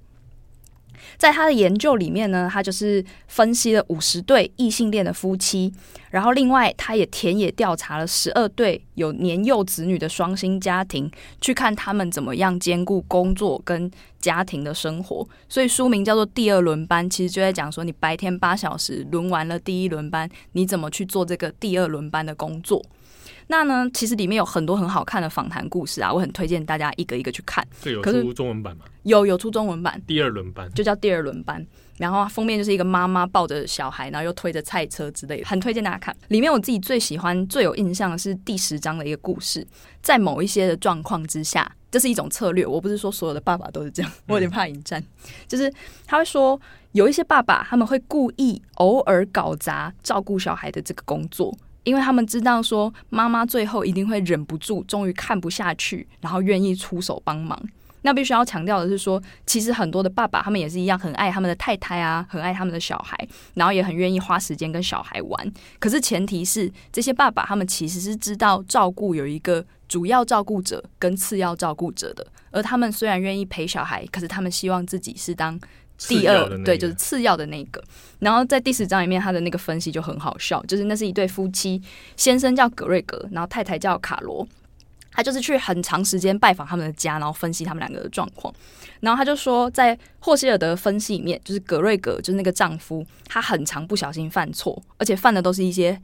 在他的研究里面呢，他就是分析了五十对异性恋的夫妻，然后另外他也田野调查了十二对有年幼子女的双薪家庭，去看他们怎么样兼顾工作跟家庭的生活。所以书名叫做《第二轮班》，其实就在讲说，你白天八小时轮完了第一轮班，你怎么去做这个第二轮班的工作？那呢，其实里面有很多很好看的访谈故事啊，我很推荐大家一个一个去看。这有出中文版吗？有，有出中文版。第二轮班就叫第二轮班，然后封面就是一个妈妈抱着小孩，然后又推着菜车之类的，很推荐大家看。里面我自己最喜欢、最有印象的是第十章的一个故事，在某一些的状况之下，这是一种策略。我不是说所有的爸爸都是这样，我有点怕引战。嗯、就是他会说，有一些爸爸他们会故意偶尔搞砸照顾小孩的这个工作。因为他们知道说，妈妈最后一定会忍不住，终于看不下去，然后愿意出手帮忙。那必须要强调的是说，其实很多的爸爸他们也是一样，很爱他们的太太啊，很爱他们的小孩，然后也很愿意花时间跟小孩玩。可是前提是，这些爸爸他们其实是知道照顾有一个主要照顾者跟次要照顾者的，而他们虽然愿意陪小孩，可是他们希望自己是当。第二，对，就是次要的那个。然后在第十章里面，他的那个分析就很好笑，就是那是一对夫妻，先生叫格瑞格，然后太太叫卡罗。他就是去很长时间拜访他们的家，然后分析他们两个的状况。然后他就说，在霍希尔德分析里面，就是格瑞格，就是那个丈夫，他很常不小心犯错，而且犯的都是一些。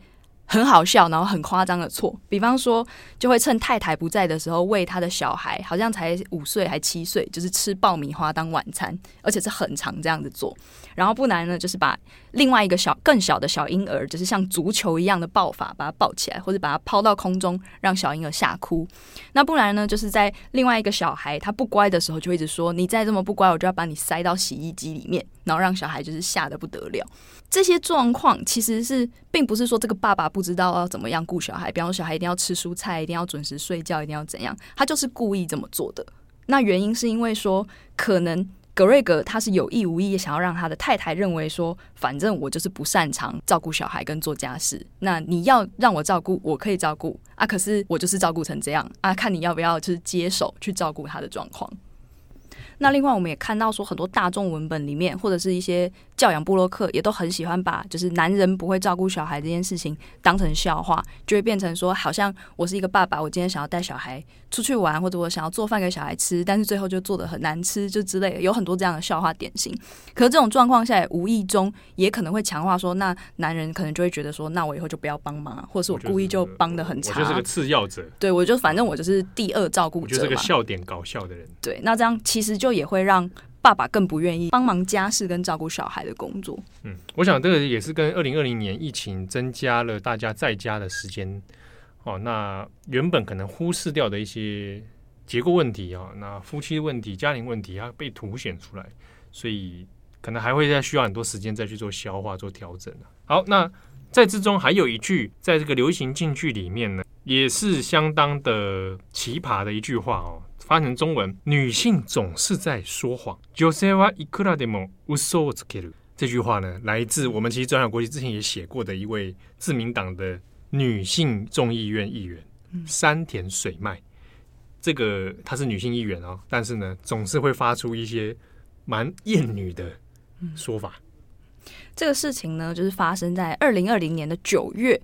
很好笑，然后很夸张的错，比方说就会趁太太不在的时候喂他的小孩，好像才五岁还七岁，就是吃爆米花当晚餐，而且是很常这样子做。然后不然呢，就是把另外一个小更小的小婴儿，就是像足球一样的抱法，把他抱起来，或者把他抛到空中，让小婴儿吓哭。那不然呢，就是在另外一个小孩他不乖的时候，就一直说：“你再这么不乖，我就要把你塞到洗衣机里面。”然后让小孩就是吓得不得了。这些状况其实是并不是说这个爸爸不知道要怎么样顾小孩，比方说小孩一定要吃蔬菜，一定要准时睡觉，一定要怎样，他就是故意这么做的。那原因是因为说，可能格瑞格他是有意无意想要让他的太太认为说，反正我就是不擅长照顾小孩跟做家事，那你要让我照顾，我可以照顾啊，可是我就是照顾成这样啊，看你要不要就是接手去照顾他的状况。那另外，我们也看到说，很多大众文本里面，或者是一些教养部落客，也都很喜欢把就是男人不会照顾小孩这件事情当成笑话，就会变成说，好像我是一个爸爸，我今天想要带小孩出去玩，或者我想要做饭给小孩吃，但是最后就做的很难吃，就之类的，有很多这样的笑话典型。可是这种状况下，无意中也可能会强化说，那男人可能就会觉得说，那我以后就不要帮忙，或者是我故意就帮的很差，我就是个次要者，对我就反正我就是第二照顾者，就是个笑点搞笑的人。对，那这样其实。就也会让爸爸更不愿意帮忙家事跟照顾小孩的工作。嗯，我想这个也是跟二零二零年疫情增加了大家在家的时间哦。那原本可能忽视掉的一些结构问题啊，那夫妻问题、家庭问题，它被凸显出来，所以可能还会再需要很多时间再去做消化、做调整。好，那在之中还有一句，在这个流行金句里面呢，也是相当的奇葩的一句话哦。翻成中文，女性总是在说谎。女性はいくらでも嘘をつける。这句话呢，来自我们其实转角国际之前也写过的一位自民党的女性众议院议员山田水脉。这个她是女性议员哦，但是呢，总是会发出一些蛮厌女的说法。这个事情呢，就是发生在二零二零年的九月。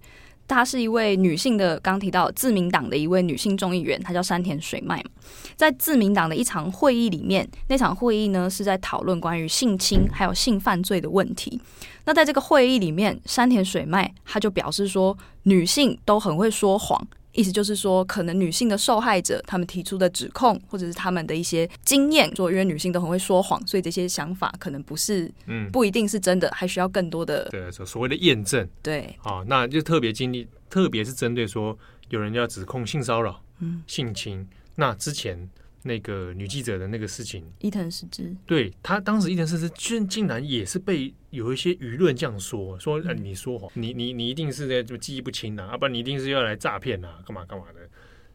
她是一位女性的，刚提到自民党的一位女性众议员，她叫山田水麦嘛。在自民党的一场会议里面，那场会议呢是在讨论关于性侵还有性犯罪的问题。那在这个会议里面，山田水麦她就表示说，女性都很会说谎。意思就是说，可能女性的受害者他们提出的指控，或者是他们的一些经验，说因为女性都很会说谎，所以这些想法可能不是，嗯，不一定是真的，还需要更多的对所谓的验证。对，好，那就特别经历，特别是针对说有人要指控性骚扰、嗯，性侵，那之前。那个女记者的那个事情，伊藤实之，对他当时伊藤实之竟竟然也是被有一些舆论这样说，说、呃、你说谎，你你你一定是在就记忆不清啊，啊不然你一定是要来诈骗啊，干嘛干嘛的，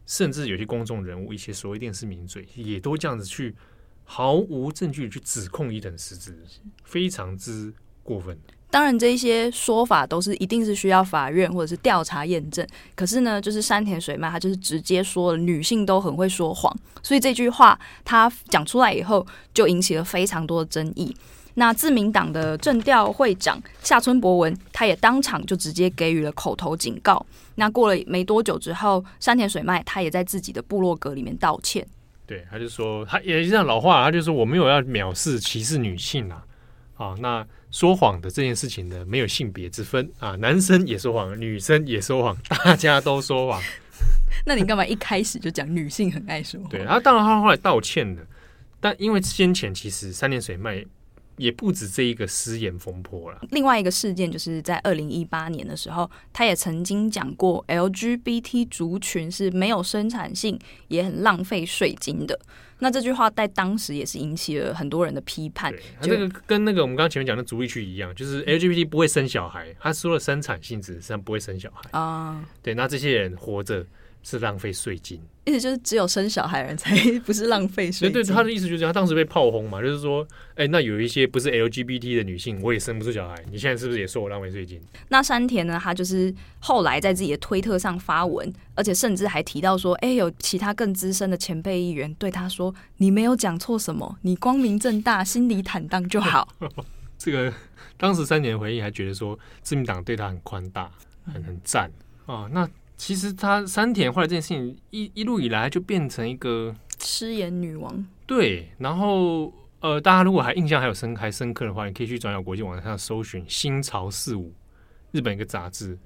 甚至有些公众人物，一些所谓电视名嘴，也都这样子去毫无证据去指控伊藤实之，非常之过分。当然，这一些说法都是一定是需要法院或者是调查验证。可是呢，就是山田水脉，他就是直接说了女性都很会说谎，所以这句话他讲出来以后，就引起了非常多的争议。那自民党的政调会长下村博文，他也当场就直接给予了口头警告。那过了没多久之后，山田水脉他也在自己的部落格里面道歉。对，他就说，他也是这样老话，他就说我没有要藐视、歧视女性啊。啊，那说谎的这件事情呢，没有性别之分啊，男生也说谎，女生也说谎，大家都说谎。那你干嘛一开始就讲女性很爱说谎？对，他当然他后来道歉了，但因为先前其实三点水脉。也不止这一个失言风波了。另外一个事件就是在二零一八年的时候，他也曾经讲过 LGBT 族群是没有生产性，也很浪费税金的。那这句话在当时也是引起了很多人的批判。他这个跟那个我们刚刚前面讲的主义区一样，就是 LGBT 不会生小孩，他说了生产性质实际上不会生小孩啊。对，那这些人活着。是浪费税金，意思就是只有生小孩人才 不是浪费税金。对对，他的意思就是，他当时被炮轰嘛，就是说，哎、欸，那有一些不是 LGBT 的女性，我也生不出小孩，你现在是不是也说我浪费税金？那山田呢？他就是后来在自己的推特上发文，而且甚至还提到说，哎、欸，有其他更资深的前辈议员对他说，你没有讲错什么，你光明正大、心里坦荡就好。这个当时山田回应还觉得说，自民党对他很宽大，很很赞啊、哦。那。其实他山田后来这件事情一一路以来就变成一个失言女王。对，然后呃，大家如果还印象还有深还深刻的话，你可以去转角国际网站上搜寻《新潮四五》，日本一个杂志。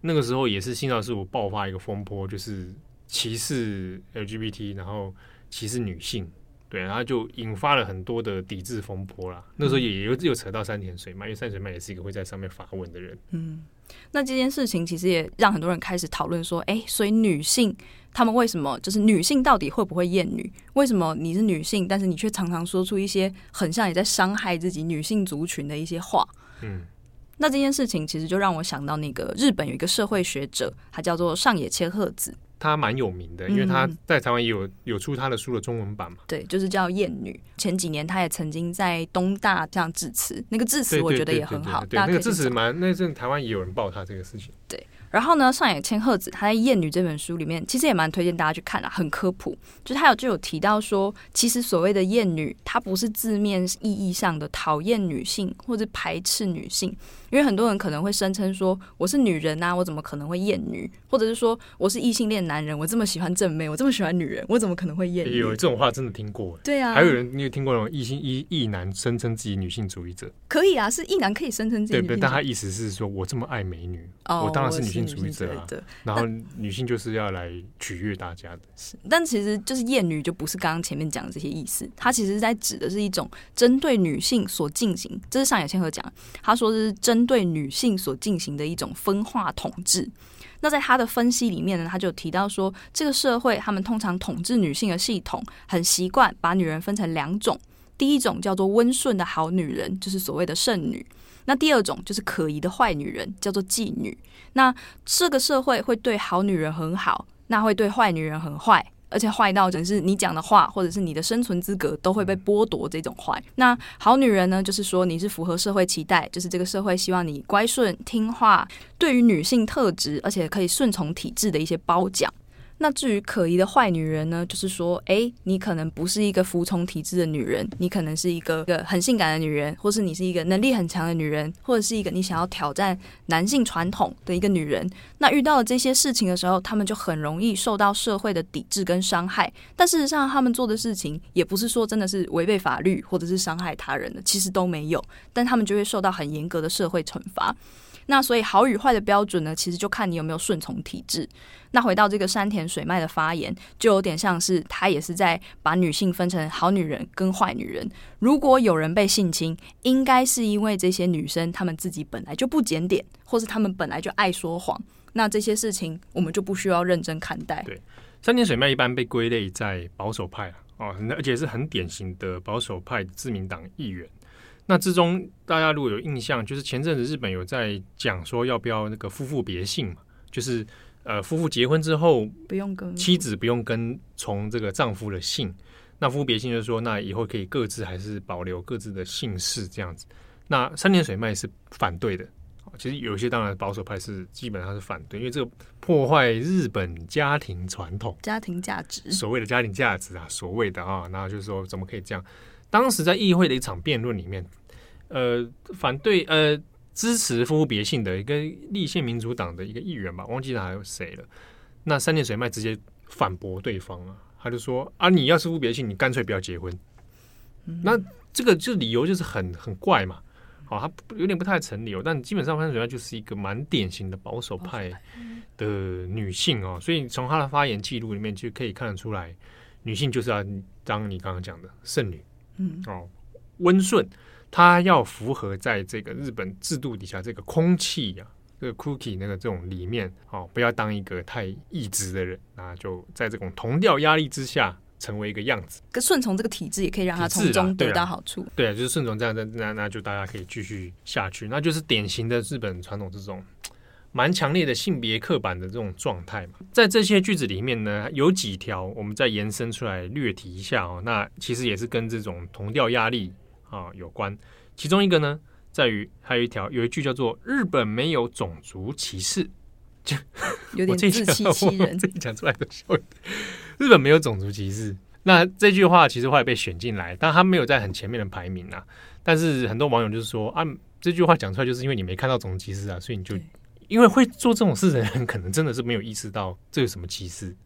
那个时候也是《新潮四五》爆发一个风波，就是歧视 LGBT，然后歧视女性，对，然后就引发了很多的抵制风波啦。那时候也有又扯到山田水脉，因为山田水脉也是一个会在上面发文的人。嗯。那这件事情其实也让很多人开始讨论说，哎，所以女性她们为什么就是女性到底会不会厌女？为什么你是女性，但是你却常常说出一些很像也在伤害自己女性族群的一些话？嗯，那这件事情其实就让我想到那个日本有一个社会学者，他叫做上野千鹤子。他蛮有名的，因为他在台湾也有有出他的书的中文版嘛。对，就是叫《艳女》。前几年他也曾经在东大这样致辞，那个致辞我觉得也很好。对，那个致辞蛮，那阵台湾也有人报他这个事情。对。然后呢，上野千鹤子她在《厌女》这本书里面，其实也蛮推荐大家去看的，很科普。就是他有就有提到说，其实所谓的厌女，她不是字面意义上的讨厌女性或者排斥女性，因为很多人可能会声称说，我是女人呐、啊，我怎么可能会厌女？或者是说，我是异性恋男人，我这么喜欢正妹，我这么喜欢女人，我怎么可能会厌女？有这种话真的听过？对啊，还有人你有听过那种异性异异男声称自己女性主义者？可以啊，是异男可以声称自己女性主义者。对，但他意思是说我这么爱美女，哦、我当然是女性主义者啊。然后女性就是要来取悦大家的，是，但其实就是厌女就不是刚刚前面讲的这些意思，它其实是在指的是一种针对女性所进行，这是上野千鹤讲，他说是针对女性所进行的一种分化统治。那在他的分析里面呢，他就提到说，这个社会他们通常统治女性的系统，很习惯把女人分成两种，第一种叫做温顺的好女人，就是所谓的圣女。那第二种就是可疑的坏女人，叫做妓女。那这个社会会对好女人很好，那会对坏女人很坏，而且坏到只是你讲的话或者是你的生存资格都会被剥夺。这种坏，那好女人呢，就是说你是符合社会期待，就是这个社会希望你乖顺听话，对于女性特质而且可以顺从体制的一些褒奖。那至于可疑的坏女人呢，就是说，诶，你可能不是一个服从体制的女人，你可能是一个个很性感的女人，或是你是一个能力很强的女人，或者是一个你想要挑战男性传统的一个女人。那遇到了这些事情的时候，他们就很容易受到社会的抵制跟伤害。但事实上，他们做的事情也不是说真的是违背法律或者是伤害他人的，其实都没有。但他们就会受到很严格的社会惩罚。那所以好与坏的标准呢，其实就看你有没有顺从体制。那回到这个山田水脉的发言，就有点像是他也是在把女性分成好女人跟坏女人。如果有人被性侵，应该是因为这些女生她们自己本来就不检点，或是她们本来就爱说谎。那这些事情我们就不需要认真看待。对，山田水脉一般被归类在保守派啊，哦，而且是很典型的保守派自民党议员。那之中，大家如果有印象，就是前阵子日本有在讲说要不要那个夫妇别姓嘛，就是呃夫妇结婚之后不用跟妻子不用跟从这个丈夫的姓，那夫妇别姓就是说，那以后可以各自还是保留各自的姓氏这样子。那山田水脉是反对的，其实有一些当然保守派是基本上是反对，因为这个破坏日本家庭传统、家庭价值，所谓的家庭价值啊，所谓的啊，那就是说怎么可以这样？当时在议会的一场辩论里面，呃反对呃支持夫妇别姓的一个立宪民主党的一个议员吧，忘记了还有谁了。那三点水脉直接反驳对方啊，他就说啊，你要是夫别姓，你干脆不要结婚。嗯、那这个就理由就是很很怪嘛。好，他有点不太成理哦，但基本上潘水她就是一个蛮典型的保守派的女性哦，所以从她的发言记录里面就可以看得出来，女性就是要当你刚刚讲的剩女，嗯，哦，温顺，它要符合在这个日本制度底下这个空气呀、啊，这个 cookie 那个这种里面哦，不要当一个太异质的人，那就在这种同调压力之下。成为一个样子，跟顺从这个体制也可以让他从中得到好处。对啊，对啊，就是顺从这样那，那那就大家可以继续下去，那就是典型的日本传统这种蛮强烈的性别刻板的这种状态嘛。在这些句子里面呢，有几条我们再延伸出来略提一下哦。那其实也是跟这种同调压力啊有关。其中一个呢，在于还有一条有一句叫做“日本没有种族歧视”，就有点自欺欺人，自己讲出来的笑。日本没有种族歧视，那这句话其实后来被选进来，但他没有在很前面的排名啊。但是很多网友就是说啊，这句话讲出来就是因为你没看到种族歧视啊，所以你就因为会做这种事的人，可能真的是没有意识到这有什么歧视。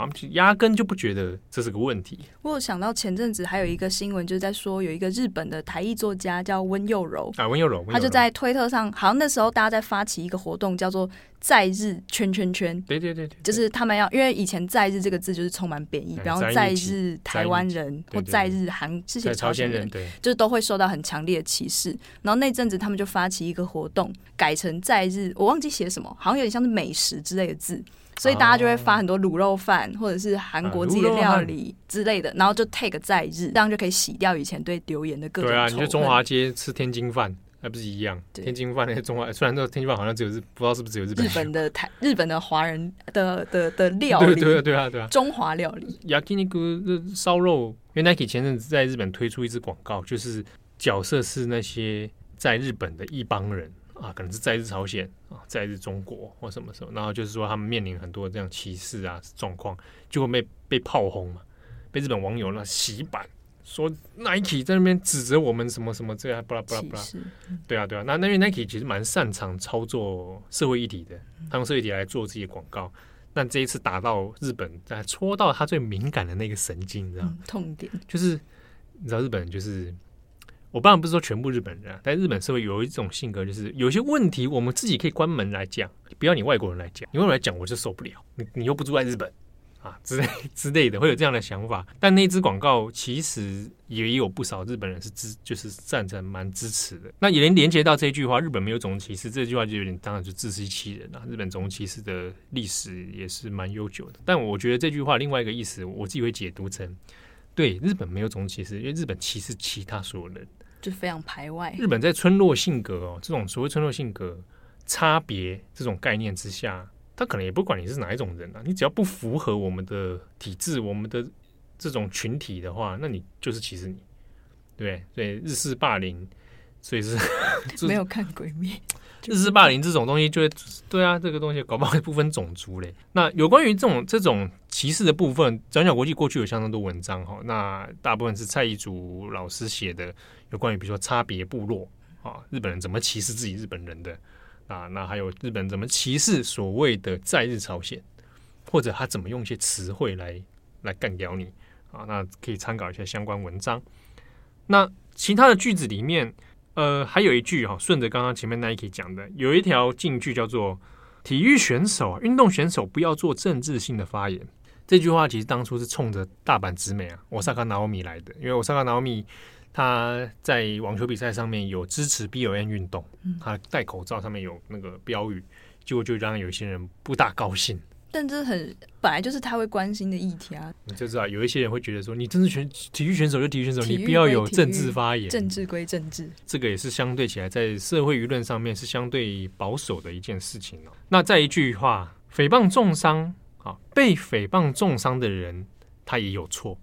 啊，压根就不觉得这是个问题。我有想到前阵子还有一个新闻，就是在说有一个日本的台裔作家叫温佑柔啊，温佑柔，他就在推特上，好像那时候大家在发起一个活动，叫做“在日圈圈圈”。对对对对，就是他们要，因为以前“在日”这个字就是充满贬义，比方“在日台湾人”或“在日韩”是写朝鲜人，对，就是都会受到很强烈的歧视。然后那阵子他们就发起一个活动，改成“在日”，我忘记写什么，好像有点像是美食之类的字。所以大家就会发很多卤肉饭，或者是韩国自己的料理之类的，然后就 take 在日，这样就可以洗掉以前对留言的各种。对啊，你去中华街吃天津饭，还不是一样？天津饭那些中华，虽然说天津饭好像只有日，不知道是不是只有日本。日本的台，日本的华人的的的料理，对啊 对啊对啊，中华料理。Yakiniku 烧肉，因为 Nike 前阵子在日本推出一支广告，就是角色是那些在日本的一帮人。啊，可能是在日朝鲜啊，在日中国或什么时候，然后就是说他们面临很多这样歧视啊状况，就会被被炮轰嘛，被日本网友那洗版，说 Nike 在那边指责我们什么什么这样，巴拉巴拉巴拉，对啊对啊，那那因为 Nike 其实蛮擅长操作社会议题的，他用社会议题来做自己的广告，但这一次打到日本，在戳到他最敏感的那个神经，你知道吗？痛点就是你知道日本人就是。我当然不是说全部日本人啊，但日本社会有一种性格，就是有些问题我们自己可以关门来讲，不要你外国人来讲，你外国人来讲我就受不了。你你又不住在日本啊之类之类的，会有这样的想法。但那支广告其实也有不少日本人是支，就是赞成蛮支持的。那也连连接到这句话，日本没有种族歧视这句话就有点当然就自欺欺人了。日本种族歧视的历史也是蛮悠久的。但我觉得这句话另外一个意思，我自己会解读成：对，日本没有种族歧视，因为日本歧视其他所有人。就非常排外。日本在村落性格哦，这种所谓村落性格差别这种概念之下，他可能也不管你是哪一种人啊，你只要不符合我们的体制、我们的这种群体的话，那你就是歧视你，对不对？所以日式霸凌，所以是 没有看鬼灭。日式霸凌这种东西，就会对啊，这个东西搞不好会不分种族嘞。那有关于这种这种歧视的部分，转角国际过去有相当多文章哈。那大部分是蔡一祖老师写的，有关于比如说差别部落啊，日本人怎么歧视自己日本人的啊？那还有日本人怎么歧视所谓的在日朝鲜，或者他怎么用一些词汇来来干掉你啊？那可以参考一下相关文章。那其他的句子里面。呃，还有一句哈，顺着刚刚前面 Nike 讲的，有一条禁句叫做“体育选手啊，运动选手不要做政治性的发言”。这句话其实当初是冲着大阪直美啊，我萨卡纳奥米来的，因为我萨卡纳奥米他在网球比赛上面有支持 B O N 运动，他戴口罩上面有那个标语，结果就让有些人不大高兴。但这很本来就是他会关心的议题啊！你就知道有一些人会觉得说，你政治选体育选手就体育选手，你不要有政治发言。政治归政治，这个也是相对起来在社会舆论上面是相对保守的一件事情哦。那再一句话，诽谤重伤啊，被诽谤重伤的人他也有错。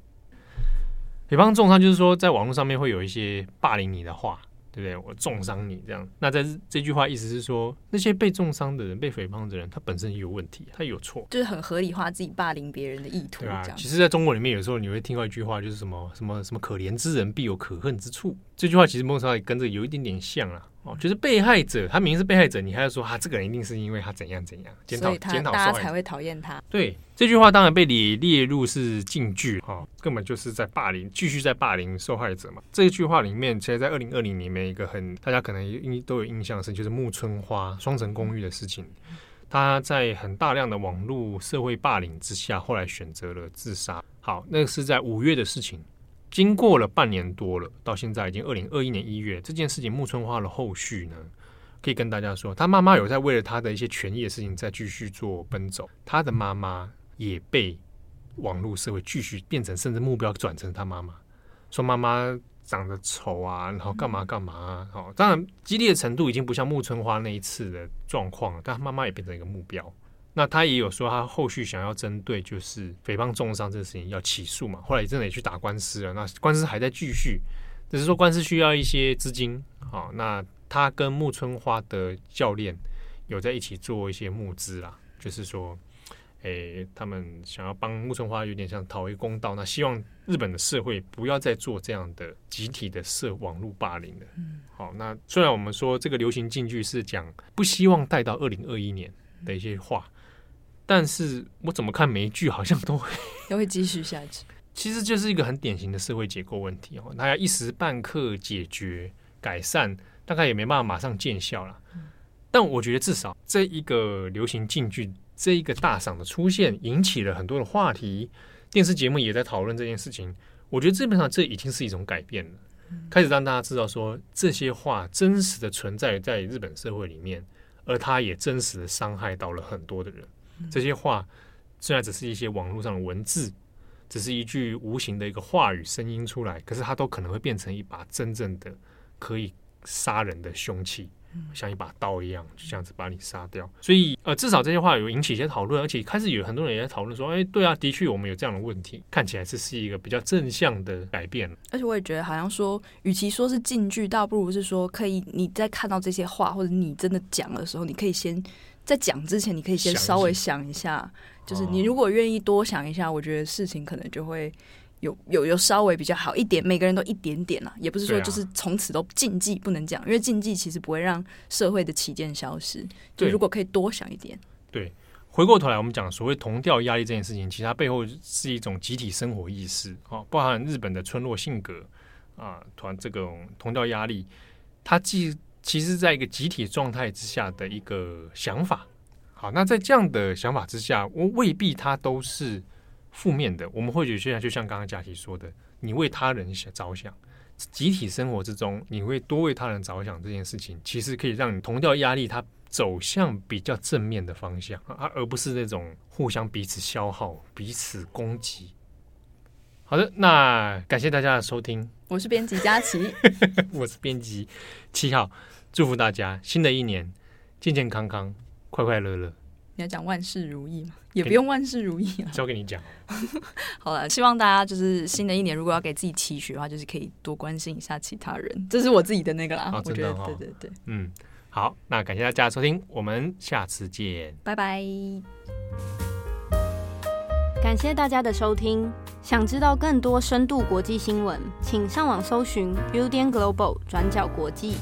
诽谤重伤就是说，在网络上面会有一些霸凌你的话。对不对？我重伤你这样。那在这句话意思是说，那些被重伤的人、被诽谤的人，他本身也有问题，他有错，就是很合理化自己霸凌别人的意图。对啊，其实在中国里面，有时候你会听到一句话，就是什么什么什么“可怜之人必有可恨之处”。这句话其实某种程度上也跟这有一点点像啊。哦，就是被害者，他明明是被害者，你还要说啊这个人一定是因为他怎样怎样，检讨检讨，大家才会讨厌他。对，这句话当然被你列入是禁句哈，根本就是在霸凌，继续在霸凌受害者嘛。这句话里面，其实，在二零二零里面一个很大家可能印都有印象是，就是木村花双层公寓的事情，他在很大量的网络社会霸凌之下，后来选择了自杀。好，那个是在五月的事情。经过了半年多了，到现在已经二零二一年一月，这件事情木村花的后续呢，可以跟大家说，他妈妈有在为了他的一些权益的事情在继续做奔走，他的妈妈也被网络社会继续变成，甚至目标转成他妈妈，说妈妈长得丑啊，然后干嘛干嘛啊，哦，当然激烈的程度已经不像木村花那一次的状况了，但他妈妈也变成一个目标。那他也有说，他后续想要针对就是诽谤重伤这个事情要起诉嘛，后来也真的也去打官司了。那官司还在继续，只是说官司需要一些资金。好，那他跟木村花的教练有在一起做一些募资啦，就是说，诶，他们想要帮木村花有点像讨回公道。那希望日本的社会不要再做这样的集体的社网络霸凌了。好，那虽然我们说这个流行禁句是讲不希望带到二零二一年的一些话。但是我怎么看每一句好像都会 都会继续下去，其实就是一个很典型的社会结构问题哦。大家一时半刻解决改善，大概也没办法马上见效了。但我觉得至少这一个流行禁句，这一个大赏的出现，引起了很多的话题，电视节目也在讨论这件事情。我觉得基本上这已经是一种改变了，开始让大家知道说这些话真实的存在在日本社会里面，而它也真实的伤害到了很多的人。这些话虽然只是一些网络上的文字，只是一句无形的一个话语声音出来，可是它都可能会变成一把真正的可以杀人的凶器，像一把刀一样，就这样子把你杀掉。所以，呃，至少这些话有引起一些讨论，而且开始有很多人也在讨论说，哎，对啊，的确我们有这样的问题，看起来这是一个比较正向的改变。而且我也觉得，好像说，与其说是禁句，倒不如是说，可以你在看到这些话，或者你真的讲的时候，你可以先。在讲之前，你可以先稍微想一下，就是你如果愿意多想一下，我觉得事情可能就会有有有稍微比较好一点。每个人都一点点啦，也不是说就是从此都禁忌不能讲，因为禁忌其实不会让社会的起见消失。就如果可以多想一点，对。回过头来，我们讲所谓同调压力这件事情，其实它背后是一种集体生活意识啊，包含日本的村落性格啊，团这种同调压力，它既其实，在一个集体状态之下的一个想法，好，那在这样的想法之下，我未必它都是负面的。我们会觉得，现在就像刚刚佳琪说的，你为他人想着想，集体生活之中，你会多为他人着想这件事情，其实可以让你同调压力它走向比较正面的方向啊，而不是那种互相彼此消耗、彼此攻击。好的，那感谢大家的收听，我是编辑佳琪，我是编辑七号。祝福大家新的一年健健康康、快快乐乐。你要讲万事如意吗？也不用万事如意啊。交给你讲。好了，希望大家就是新的一年，如果要给自己期许的话，就是可以多关心一下其他人。这是我自己的那个啦。哦、我觉得，哦、对对对，嗯，好，那感谢大家的收听，我们下次见，拜拜。感谢大家的收听。想知道更多深度国际新闻，请上网搜寻 Udan Global 转角国际。